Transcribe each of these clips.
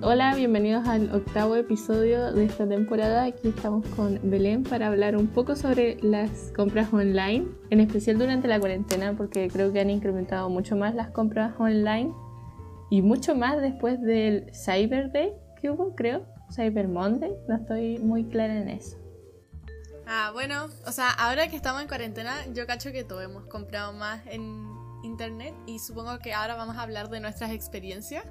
Hola, bienvenidos al octavo episodio de esta temporada. Aquí estamos con Belén para hablar un poco sobre las compras online, en especial durante la cuarentena, porque creo que han incrementado mucho más las compras online y mucho más después del Cyber Day que hubo, creo, Cyber Monday. No estoy muy clara en eso. Ah, bueno, o sea, ahora que estamos en cuarentena, yo cacho que todos hemos comprado más en internet y supongo que ahora vamos a hablar de nuestras experiencias.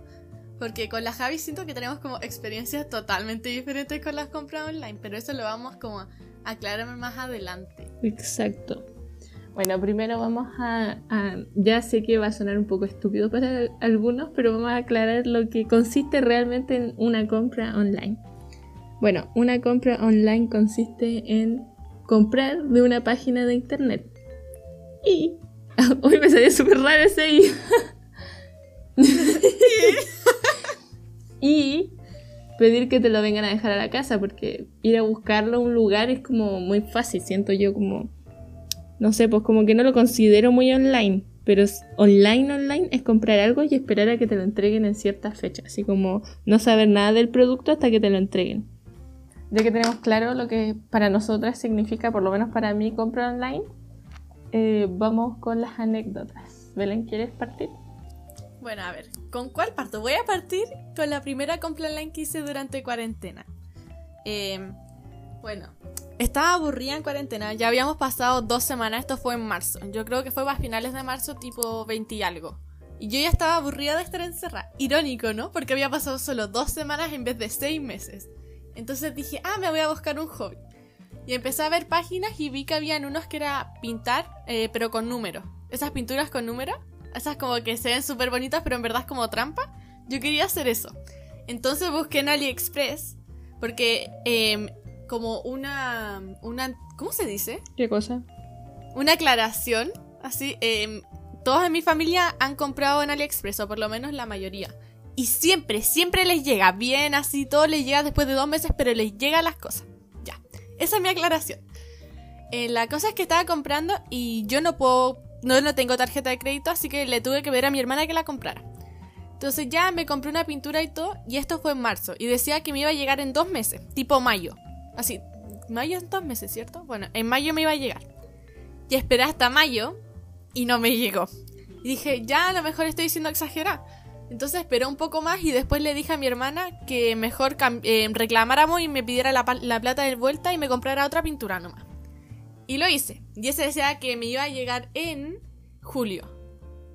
Porque con la Javi siento que tenemos como experiencias totalmente diferentes con las compras online, pero eso lo vamos como a aclarar más adelante. Exacto. Bueno, primero vamos a, Ya sé que va a sonar un poco estúpido para algunos, pero vamos a aclarar lo que consiste realmente en una compra online. Bueno, una compra online consiste en comprar de una página de internet. Y... Hoy me salió súper raro ese y... y pedir que te lo vengan a dejar a la casa, porque ir a buscarlo a un lugar es como muy fácil, siento yo como, no sé, pues como que no lo considero muy online, pero online, online es comprar algo y esperar a que te lo entreguen en cierta fecha, así como no saber nada del producto hasta que te lo entreguen. Ya que tenemos claro lo que para nosotras significa, por lo menos para mí, compra online, eh, vamos con las anécdotas. Belén, ¿quieres partir? Bueno, a ver, ¿con cuál parto? Voy a partir con la primera compra online que hice durante cuarentena. Em, bueno, estaba aburrida en cuarentena, ya habíamos pasado dos semanas, esto fue en marzo. Yo creo que fue a finales de marzo, tipo 20 y algo. Y yo ya estaba aburrida de estar encerrada. Irónico, ¿no? Porque había pasado solo dos semanas en vez de seis meses. Entonces dije, ah, me voy a buscar un hobby. Y empecé a ver páginas y vi que habían unos que era pintar, eh, pero con números. Esas pinturas con números esas como que se ven súper bonitas, pero en verdad es como trampa. Yo quería hacer eso. Entonces busqué en AliExpress, porque em, como una, una... ¿Cómo se dice? ¿Qué cosa? Una aclaración, así, eh, todos en mi familia han comprado en AliExpress, o por lo menos la mayoría. Y siempre, siempre les llega bien, así, todo les llega después de dos meses, pero les llega las cosas. Ya, esa es mi aclaración. Eh, la cosa es que estaba comprando y yo no puedo no, no tengo tarjeta de crédito, así que le tuve que ver a mi hermana que la comprara. Entonces ya me compré una pintura y todo, y esto fue en marzo, y decía que me iba a llegar en dos meses, tipo mayo. Así, mayo en dos meses, ¿cierto? Bueno, en mayo me iba a llegar. Y esperé hasta mayo, y no me llegó. Y dije, ya a lo mejor estoy diciendo exagerada. Entonces esperé un poco más y después le dije a mi hermana que mejor eh, reclamáramos y me pidiera la, la plata de vuelta y me comprara otra pintura nomás. Y lo hice. Y ese decía que me iba a llegar en julio.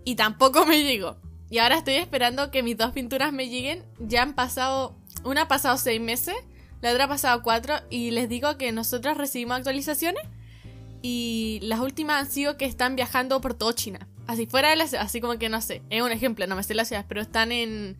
Y tampoco me llegó. Y ahora estoy esperando que mis dos pinturas me lleguen. Ya han pasado. Una ha pasado seis meses, la otra ha pasado cuatro. Y les digo que nosotros recibimos actualizaciones. Y las últimas han sido que están viajando por todo China. Así fuera de la ciudad, así como que no sé. Es un ejemplo, no me sé las ciudades, pero están en.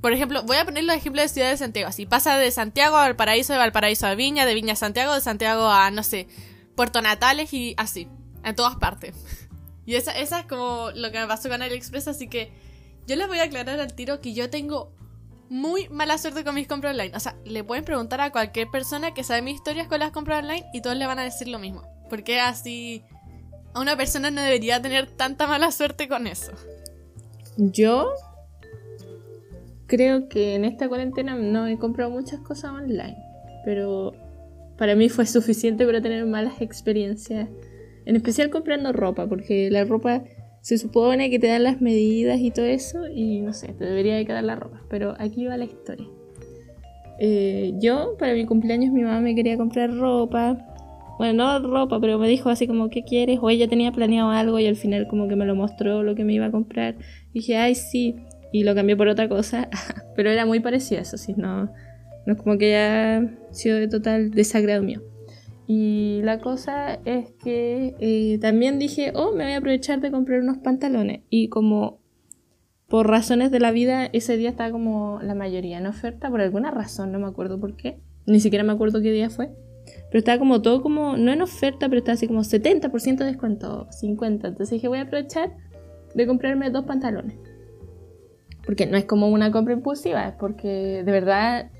Por ejemplo, voy a poner los ejemplos de Ciudad de Santiago. Así pasa de Santiago a Valparaíso, de Valparaíso a Viña, de Viña a Santiago, de Santiago a, no sé, Puerto Natales y así, en todas partes. Y esa, es como lo que me pasó con AliExpress, así que yo les voy a aclarar al tiro que yo tengo muy mala suerte con mis compras online. O sea, le pueden preguntar a cualquier persona que sabe mis historias con las compras online y todos le van a decir lo mismo. Porque así a una persona no debería tener tanta mala suerte con eso. Yo creo que en esta cuarentena no he comprado muchas cosas online, pero para mí fue suficiente para tener malas experiencias. En especial comprando ropa, porque la ropa se supone que te dan las medidas y todo eso, y no sé, te debería de quedar la ropa. Pero aquí va la historia. Eh, yo, para mi cumpleaños, mi mamá me quería comprar ropa. Bueno, no ropa, pero me dijo así como, ¿qué quieres? O ella tenía planeado algo y al final como que me lo mostró lo que me iba a comprar. Y dije, ay, sí. Y lo cambié por otra cosa. pero era muy parecido eso, sí, no, no es como que haya sido de total desagrado mío. Y la cosa es que eh, también dije, oh, me voy a aprovechar de comprar unos pantalones. Y como por razones de la vida, ese día estaba como la mayoría en oferta, por alguna razón, no me acuerdo por qué. Ni siquiera me acuerdo qué día fue. Pero estaba como todo como, no en oferta, pero estaba así como 70% de descuento, 50%. Entonces dije, voy a aprovechar de comprarme dos pantalones. Porque no es como una compra impulsiva, es porque de verdad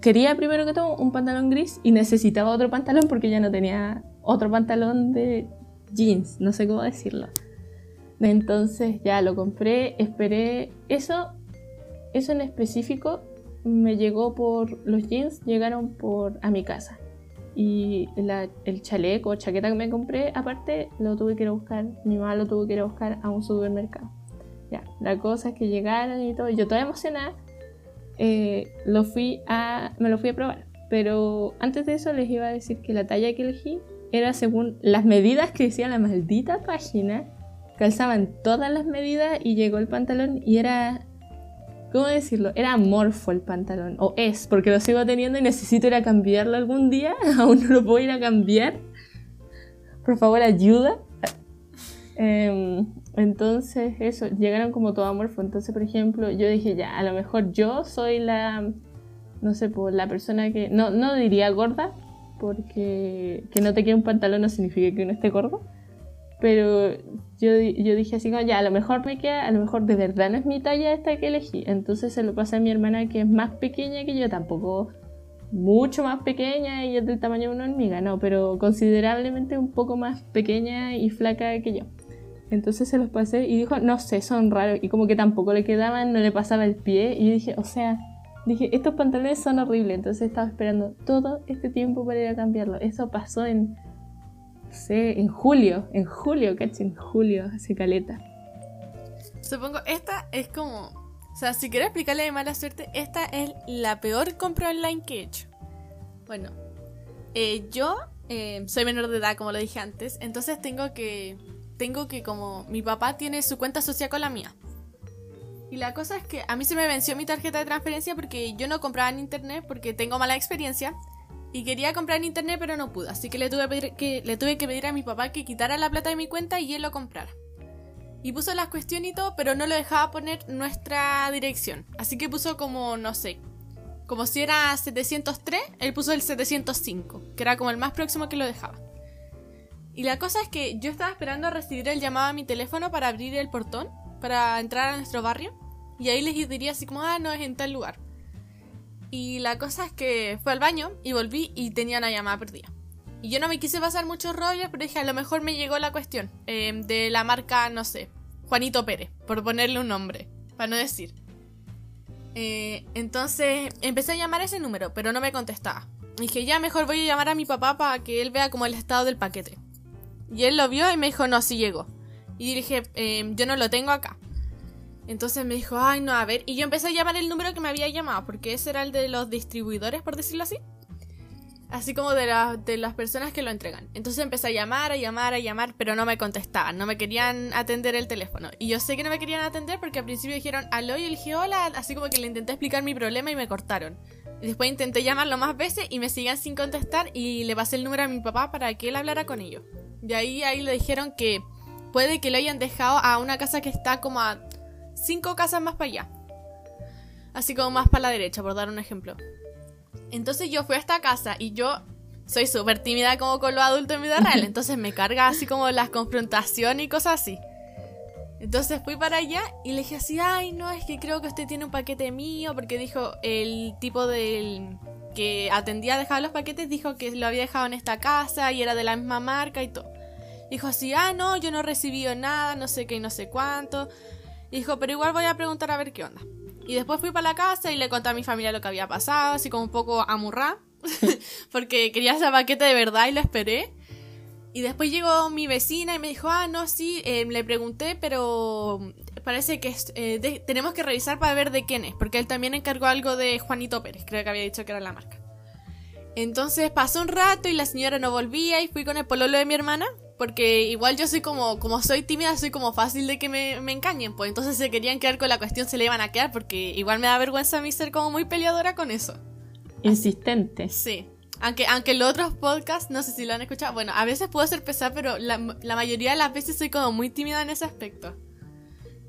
quería primero que todo un pantalón gris y necesitaba otro pantalón porque ya no tenía otro pantalón de jeans, no sé cómo decirlo. Entonces ya lo compré, esperé eso. eso en específico me llegó por. Los jeans llegaron por a mi casa. Y el chaleco o chaqueta que me compré, aparte, lo tuve que ir a buscar. Mi mamá lo tuvo que ir a buscar a un supermercado. Ya, la cosa es que llegaron y todo. Yo toda emocionada. Eh, lo fui a, me lo fui a probar. Pero antes de eso les iba a decir que la talla que elegí era según las medidas que decía la maldita página. Calzaban todas las medidas y llegó el pantalón y era ¿Cómo decirlo? Era amorfo el pantalón. O es, porque lo sigo teniendo y necesito ir a cambiarlo algún día. Aún no lo puedo ir a cambiar. Por favor, ayuda. Em, entonces, eso, llegaron como todo amorfo. Entonces, por ejemplo, yo dije, ya, a lo mejor yo soy la, no sé, pues la persona que, no, no diría gorda, porque que no te quede un pantalón no significa que uno esté gordo. Pero yo, yo dije así como, ya, a lo mejor me queda, a lo mejor de verdad no es mi talla esta que elegí. Entonces se lo pasé a mi hermana que es más pequeña que yo, tampoco mucho más pequeña y es del tamaño de una hormiga, no, pero considerablemente un poco más pequeña y flaca que yo. Entonces se los pasé y dijo, no sé, son raros. Y como que tampoco le quedaban, no le pasaba el pie. Y yo dije, o sea, dije, estos pantalones son horribles. Entonces estaba esperando todo este tiempo para ir a cambiarlo. Eso pasó en sé, en julio, en julio, ¿cachai? En julio, hace caleta. Supongo, esta es como, o sea, si quiero explicarle de mala suerte, esta es la peor compra online que he hecho. Bueno, eh, yo eh, soy menor de edad, como lo dije antes, entonces tengo que, tengo que como, mi papá tiene su cuenta social con la mía. Y la cosa es que a mí se me venció mi tarjeta de transferencia porque yo no compraba en internet porque tengo mala experiencia. Y quería comprar en internet, pero no pude. Así que le, tuve que le tuve que pedir a mi papá que quitara la plata de mi cuenta y él lo comprara. Y puso las cuestiones y todo, pero no lo dejaba poner nuestra dirección. Así que puso como, no sé, como si era 703, él puso el 705, que era como el más próximo que lo dejaba. Y la cosa es que yo estaba esperando recibir el llamado a mi teléfono para abrir el portón, para entrar a nuestro barrio. Y ahí les diría así como, ah, no, es en tal lugar. Y la cosa es que fue al baño y volví y tenía una llamada perdida. Y yo no me quise pasar muchos rollos, pero dije, a lo mejor me llegó la cuestión em, de la marca, no sé, Juanito Pérez, por ponerle un nombre, para no decir. Eh, entonces empecé a llamar a ese número, pero no me contestaba. dije, ya mejor voy a llamar a mi papá para que él vea como el estado del paquete. Y él lo vio y me dijo, no, sí llegó. Y dije, em, yo no lo tengo acá. Entonces me dijo, ay, no, a ver. Y yo empecé a llamar el número que me había llamado, porque ese era el de los distribuidores, por decirlo así. Así como de, de las personas que lo entregan. Entonces empecé a llamar, a llamar, a llamar, pero no me contestaban, no me querían atender el teléfono. Y yo sé que no me querían atender porque al principio dijeron aló y yo dije así como que le intenté explicar mi problema y me cortaron. Y después intenté llamarlo más veces y me siguen sin contestar y le pasé el número a mi papá para que él hablara con ellos. Y ahí, ahí le dijeron que puede que lo hayan dejado a una casa que está como a cinco casas más para allá. Así como más para la derecha, por dar un ejemplo. Entonces yo fui a esta casa y yo soy súper tímida como con los adultos en vida real. Entonces me carga así como las confrontaciones y cosas así. Entonces fui para allá y le dije así, ay no, es que creo que usted tiene un paquete mío, porque dijo el tipo del que atendía a dejar los paquetes, dijo que lo había dejado en esta casa y era de la misma marca y todo. Dijo así, ah no, yo no he recibido nada, no sé qué, no sé cuánto dijo, pero igual voy a preguntar a ver qué onda. Y después fui para la casa y le conté a mi familia lo que había pasado, así como un poco amurrá, porque quería ese paquete de verdad y lo esperé. Y después llegó mi vecina y me dijo, ah, no, sí, eh, le pregunté, pero parece que eh, tenemos que revisar para ver de quién es, porque él también encargó algo de Juanito Pérez, creo que había dicho que era la marca. Entonces pasó un rato y la señora no volvía y fui con el pololo de mi hermana, porque igual yo soy como, como soy tímida, soy como fácil de que me, me engañen, pues entonces se querían quedar con la cuestión, se le iban a quedar, porque igual me da vergüenza a mí ser como muy peleadora con eso. Insistente. Sí. Aunque, aunque los otros podcasts, no sé si lo han escuchado, bueno, a veces puedo ser pesada, pero la, la mayoría de las veces soy como muy tímida en ese aspecto.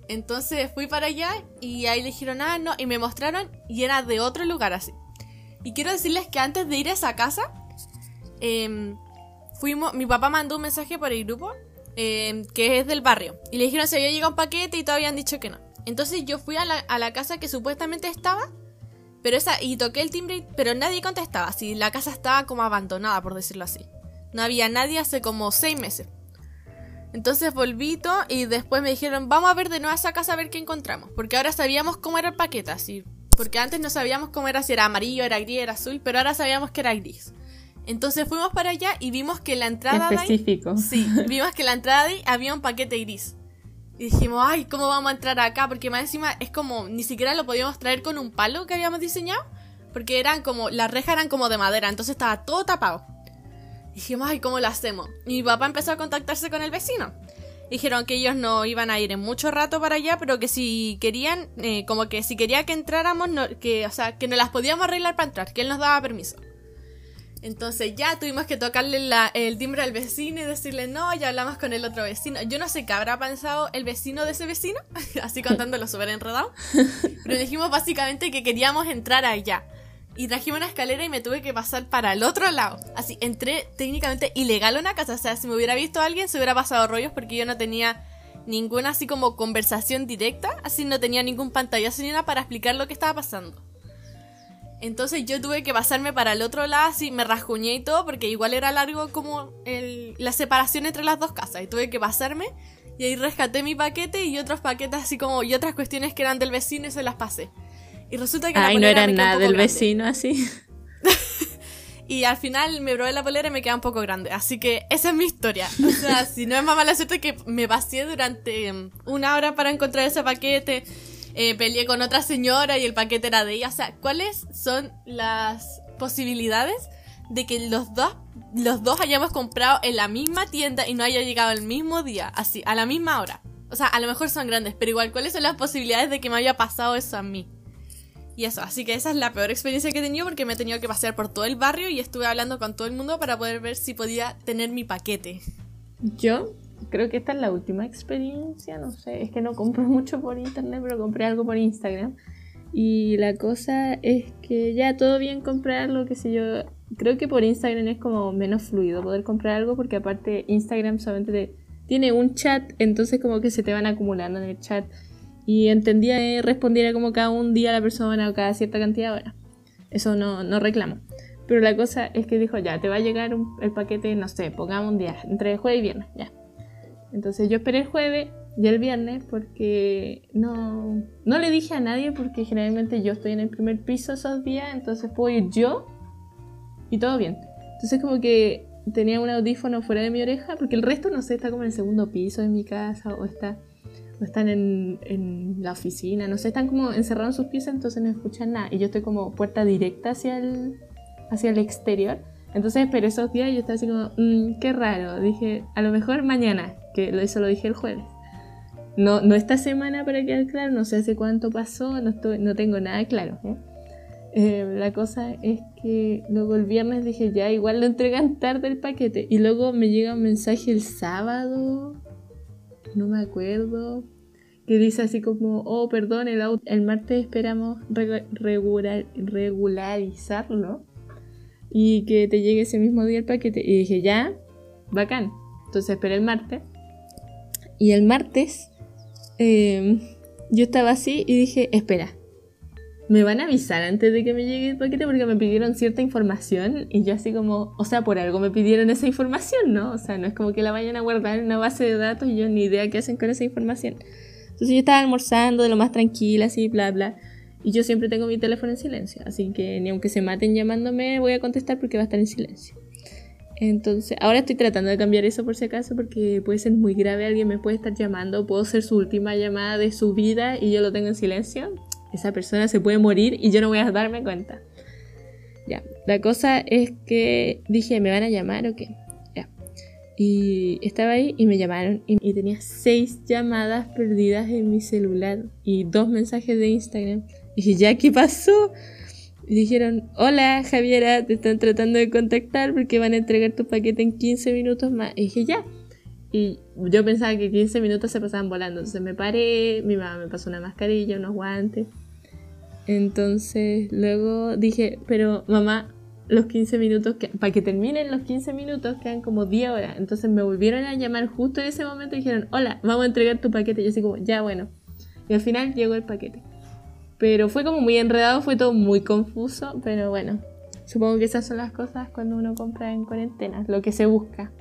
Entonces fui para allá y ahí le dijeron, ah, no, y me mostraron y era de otro lugar así. Y quiero decirles que antes de ir a esa casa, eh, fuimos, mi papá mandó un mensaje por el grupo, eh, que es del barrio, y le dijeron si había llegado un paquete y todavía han dicho que no. Entonces yo fui a la, a la casa que supuestamente estaba, pero esa, y toqué el timbre, pero nadie contestaba, si la casa estaba como abandonada, por decirlo así. No había nadie hace como seis meses. Entonces volví y después me dijeron, vamos a ver de nuevo esa casa a ver qué encontramos. Porque ahora sabíamos cómo era el paquete, así. Porque antes no sabíamos cómo era, si era amarillo, era gris, era azul, pero ahora sabíamos que era gris. Entonces fuimos para allá y vimos que la entrada Específico. de ahí, sí, vimos que la entrada de ahí había un paquete gris. Y dijimos, ay, ¿cómo vamos a entrar acá? Porque más encima es como, ni siquiera lo podíamos traer con un palo que habíamos diseñado. Porque eran como, las rejas eran como de madera, entonces estaba todo tapado. Dijimos, ay, ¿cómo lo hacemos? Y mi papá empezó a contactarse con el vecino. Dijeron que ellos no iban a ir en mucho rato para allá, pero que si querían, eh, como que si quería que entráramos, que, o sea, que no las podíamos arreglar para entrar, que él nos daba permiso. Entonces ya tuvimos que tocarle el timbre al vecino y decirle no, ya hablamos con el otro vecino. Yo no sé qué habrá pensado el vecino de ese vecino, así contándolo súper enredado. Pero dijimos básicamente que queríamos entrar allá. Y trajimos una escalera y me tuve que pasar para el otro lado. Así, entré técnicamente ilegal a una casa. O sea, si me hubiera visto alguien se hubiera pasado rollos porque yo no tenía ninguna así como conversación directa. Así no tenía ningún pantallazo ni nada para explicar lo que estaba pasando. Entonces yo tuve que pasarme para el otro lado, así me rasguñé y todo, porque igual era largo como la separación entre las dos casas. Y tuve que pasarme y ahí rescaté mi paquete y otros paquetes así como y otras cuestiones que eran del vecino y se las pasé. Y resulta que Ay, la no era nada del grande. vecino así. Y al final me probé la polera y me queda un poco grande. Así que esa es mi historia. O sea, si no es más mala suerte que me pasé durante um, una hora para encontrar ese paquete. Eh, peleé con otra señora y el paquete era de ella. O sea, ¿cuáles son las posibilidades de que los dos, los dos hayamos comprado en la misma tienda y no haya llegado el mismo día? Así, a la misma hora. O sea, a lo mejor son grandes, pero igual, ¿cuáles son las posibilidades de que me haya pasado eso a mí? Y eso, así que esa es la peor experiencia que he tenido porque me he tenido que pasear por todo el barrio y estuve hablando con todo el mundo para poder ver si podía tener mi paquete. Yo creo que esta es la última experiencia, no sé, es que no compro mucho por internet, pero compré algo por Instagram. Y la cosa es que ya todo bien comprarlo, qué sé yo. Creo que por Instagram es como menos fluido poder comprar algo porque aparte Instagram solamente te- tiene un chat, entonces como que se te van acumulando en el chat. Y entendía que respondiera como cada un día a la persona o cada cierta cantidad de horas. Eso no, no reclamo. Pero la cosa es que dijo, ya, te va a llegar un- el paquete, no sé, pongamos un día, entre jueves y viernes, ya. Entonces yo esperé el jueves y el viernes porque no, no le dije a nadie porque generalmente yo estoy en el primer piso esos días, entonces puedo ir yo y todo bien. Entonces como que tenía un audífono fuera de mi oreja porque el resto, no sé, está como en el segundo piso de mi casa o está o están en, en la oficina, no sé, están como encerrados en sus piezas, entonces no escuchan nada. Y yo estoy como puerta directa hacia el, hacia el exterior. Entonces, pero esos días yo estaba así como, "Mm, qué raro. Dije, a lo mejor mañana, eso lo dije el jueves. No, no esta semana para quedar claro, no sé hace cuánto pasó, no, estoy, no tengo nada claro. ¿eh? Eh, la cosa es que luego el viernes dije, ya, igual lo entregan tarde el paquete. Y luego me llega un mensaje el sábado, no me acuerdo, que dice así como, oh, perdón, el, el martes esperamos regu- regular- regularizarlo y que te llegue ese mismo día el paquete. Y dije, ya, bacán. Entonces esperé el martes. Y el martes eh, yo estaba así y dije, espera, me van a avisar antes de que me llegue el paquete porque me pidieron cierta información y yo así como, o sea, por algo me pidieron esa información, ¿no? O sea, no es como que la vayan a guardar en una base de datos y yo ni idea qué hacen con esa información. Entonces yo estaba almorzando de lo más tranquila, así, bla, bla. Y yo siempre tengo mi teléfono en silencio, así que ni aunque se maten llamándome voy a contestar porque va a estar en silencio. Entonces, ahora estoy tratando de cambiar eso por si acaso porque puede ser muy grave, alguien me puede estar llamando, puedo ser su última llamada de su vida y yo lo tengo en silencio. Esa persona se puede morir y yo no voy a darme cuenta. Ya, la cosa es que dije, ¿me van a llamar o qué? Ya. Y estaba ahí y me llamaron y, y tenía seis llamadas perdidas en mi celular y dos mensajes de Instagram. Y dije, ¿ya qué pasó? Y dijeron, hola Javiera, te están tratando de contactar porque van a entregar tu paquete en 15 minutos más. Y dije, ya. Y yo pensaba que 15 minutos se pasaban volando. Entonces me paré, mi mamá me pasó una mascarilla, unos guantes. Entonces luego dije, pero mamá, los 15 minutos, para que terminen los 15 minutos quedan como 10 horas. Entonces me volvieron a llamar justo en ese momento y dijeron, hola, vamos a entregar tu paquete. Yo así como, ya bueno. Y al final llegó el paquete. Pero fue como muy enredado, fue todo muy confuso, pero bueno. Supongo que esas son las cosas cuando uno compra en cuarentena, lo que se busca.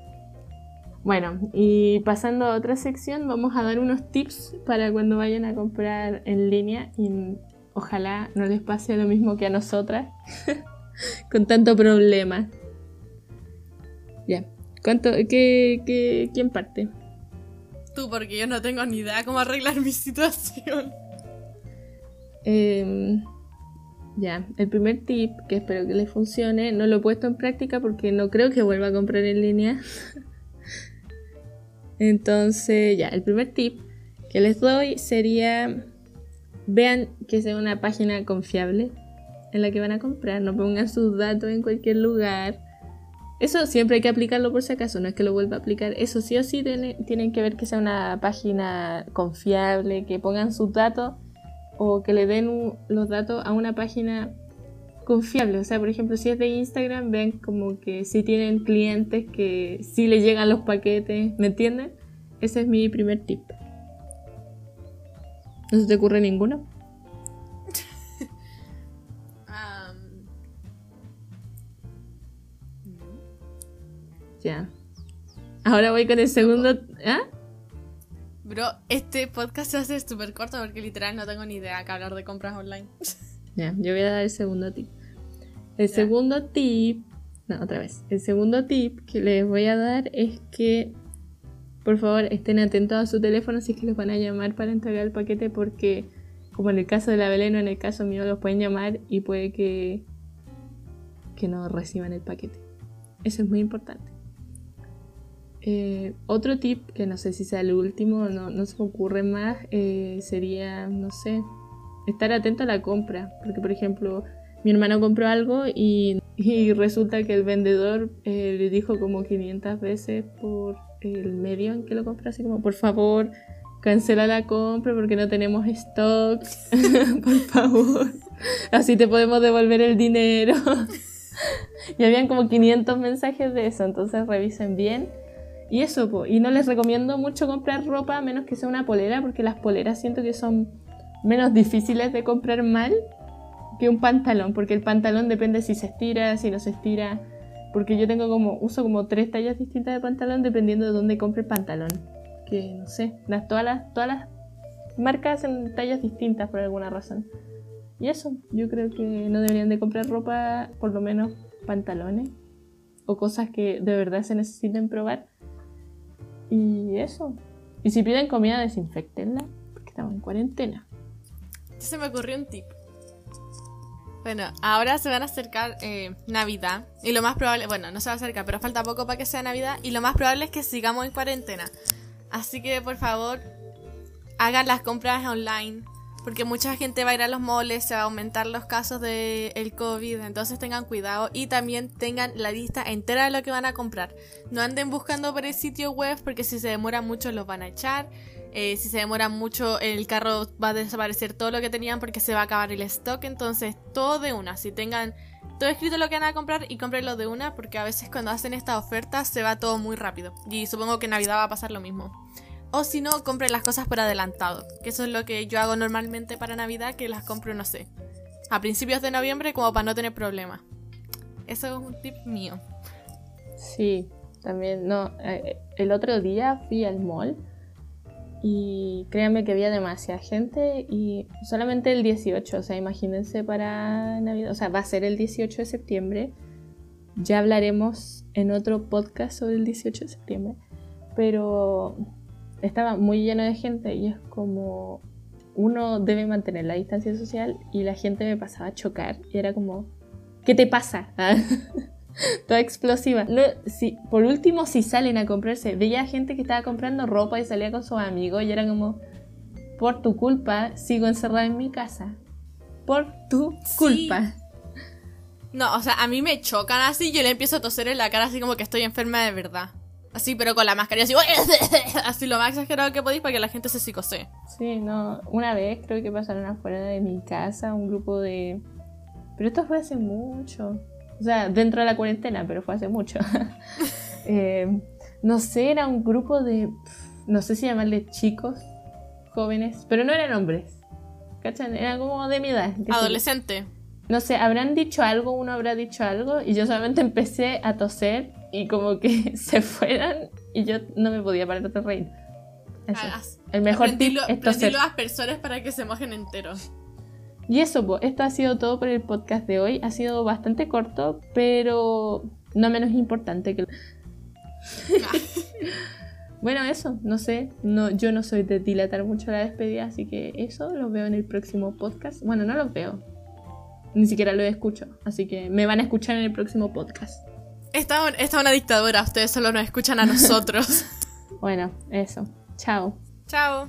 Bueno, y pasando a otra sección, vamos a dar unos tips para cuando vayan a comprar en línea y ojalá no les pase lo mismo que a nosotras con tanto problema. Ya, ¿cuánto, qué, qué, quién parte? Tú, porque yo no tengo ni idea cómo arreglar mi situación. Em, ya, el primer tip, que espero que les funcione, no lo he puesto en práctica porque no creo que vuelva a comprar en línea. Entonces, ya, el primer tip que les doy sería, vean que sea una página confiable en la que van a comprar, no pongan sus datos en cualquier lugar. Eso siempre hay que aplicarlo por si acaso, no es que lo vuelva a aplicar. Eso sí o sí tienen que ver que sea una página confiable, que pongan sus datos o que le den los datos a una página confiable. O sea, por ejemplo, si es de Instagram, ven como que si tienen clientes que sí le llegan los paquetes, ¿me entienden? Ese es mi primer tip. ¿No se te ocurre ninguno? Ya. Ahora voy con el segundo. ¿Ah? Bro, este podcast se hacer súper corto porque literal no tengo ni idea que hablar de compras online. Ya, yo voy a dar el segundo tip. El segundo tip, no, otra vez. El segundo tip que les voy a dar es que por favor estén atentos a su teléfono si es que les van a llamar para entregar el paquete porque como en el caso de la Belén o en el caso mío los pueden llamar y puede que que no reciban el paquete. Eso es muy importante. Eh, otro tip, que no sé si sea el último, no, no se me ocurre más, eh, sería, no sé, estar atento a la compra. Porque, por ejemplo, mi hermano compró algo y, resulta que el vendedor eh, le dijo como 500 veces por el medio en que lo compró, así como, por favor, cancela la compra porque no tenemos stock, por favor, así te podemos devolver el dinero. y habían como 500 mensajes de eso, entonces revisen bien. Y eso, y no les recomiendo mucho comprar ropa menos que sea una polera, porque las poleras siento que son menos difíciles de comprar mal que un pantalón, porque el pantalón depende si se estira, si no se estira, porque yo tengo como, uso como tres tallas distintas de pantalón dependiendo de dónde compre el pantalón, que no sé, las, todas, las, todas las marcas hacen tallas distintas por alguna razón. Y eso, yo creo que no deberían de comprar ropa, por lo menos pantalones, o cosas que de verdad se necesiten probar. Y eso. Y si piden comida, desinfectenla, porque estamos en cuarentena. Se me ocurrió un tip. Bueno, ahora se van a acercar eh, Navidad. Y lo más probable, bueno, no se va a acercar, pero falta poco para que sea Navidad. Y lo más probable es que sigamos en cuarentena. Así que por favor, hagan las compras online. Porque mucha gente va a ir a los moles, se va a aumentar los casos del el COVID. Entonces tengan cuidado y también tengan la lista entera de lo que van a comprar. No anden buscando por el sitio web porque si se demora mucho los van a echar. Eh, si se demora mucho, el carro va a desaparecer todo lo que tenían porque se va a acabar el stock. Entonces, todo de una. Si tengan todo escrito lo que van a comprar y cómprenlo de una porque a veces cuando hacen estas ofertas se va todo muy rápido. Y supongo que en Navidad va a pasar lo mismo. O si no, compren las cosas por adelantado. Que eso es lo que yo hago normalmente para Navidad, que las compro, no sé, a principios de noviembre como para no tener problemas. Eso es un tip mío. Sí, también, no. Eh, el otro día fui al mall y créanme que había demasiada gente y solamente el 18, o sea, imagínense para Navidad, o sea, va a ser el 18 de septiembre. Ya hablaremos en otro podcast sobre el 18 de septiembre, pero estaba muy lleno de gente y es como uno debe mantener la distancia social y la gente me pasaba a chocar y era como, ¿qué te pasa? toda explosiva. si, por último, si salen a comprarse, veía gente que estaba comprando ropa y salía con sus amigos y era como, por tu culpa, sigo encerrada en mi casa. Por tu culpa. No, o sea, a mí me chocan así, yo le empiezo a toser en la cara así como que estoy enferma de verdad. Así, pero con la mascarilla así, así lo más exagerado que podéis para que la gente se psicose. Sí, no, una vez creo que pasaron afuera de mi casa un grupo de... Pero esto fue hace mucho. O sea, dentro de la cuarentena, pero fue hace mucho. Eh, no sé, era un grupo de, no sé si llamarle chicos, jóvenes, pero no eran hombres. ¿Cachan? Eran como de mi edad. Adolescente. No sé, habrán dicho algo, uno habrá dicho algo, y yo solamente empecé a toser y como que se fueran y yo no me podía parar de reír. Eso. Ah, El mejor tip es toser. a aspersores para que se mojen enteros. Y eso, po, esto ha sido todo por el podcast de hoy. Ha sido bastante corto, pero no menos importante que... bueno, eso, no sé. No, yo no soy de dilatar mucho la despedida, así que eso los veo en el próximo podcast. Bueno, no los veo. Ni siquiera los escucho. Así que me van a escuchar en el próximo podcast. Esta, esta es una dictadura, ustedes solo nos escuchan a nosotros. Bueno, eso. Chao. Chao.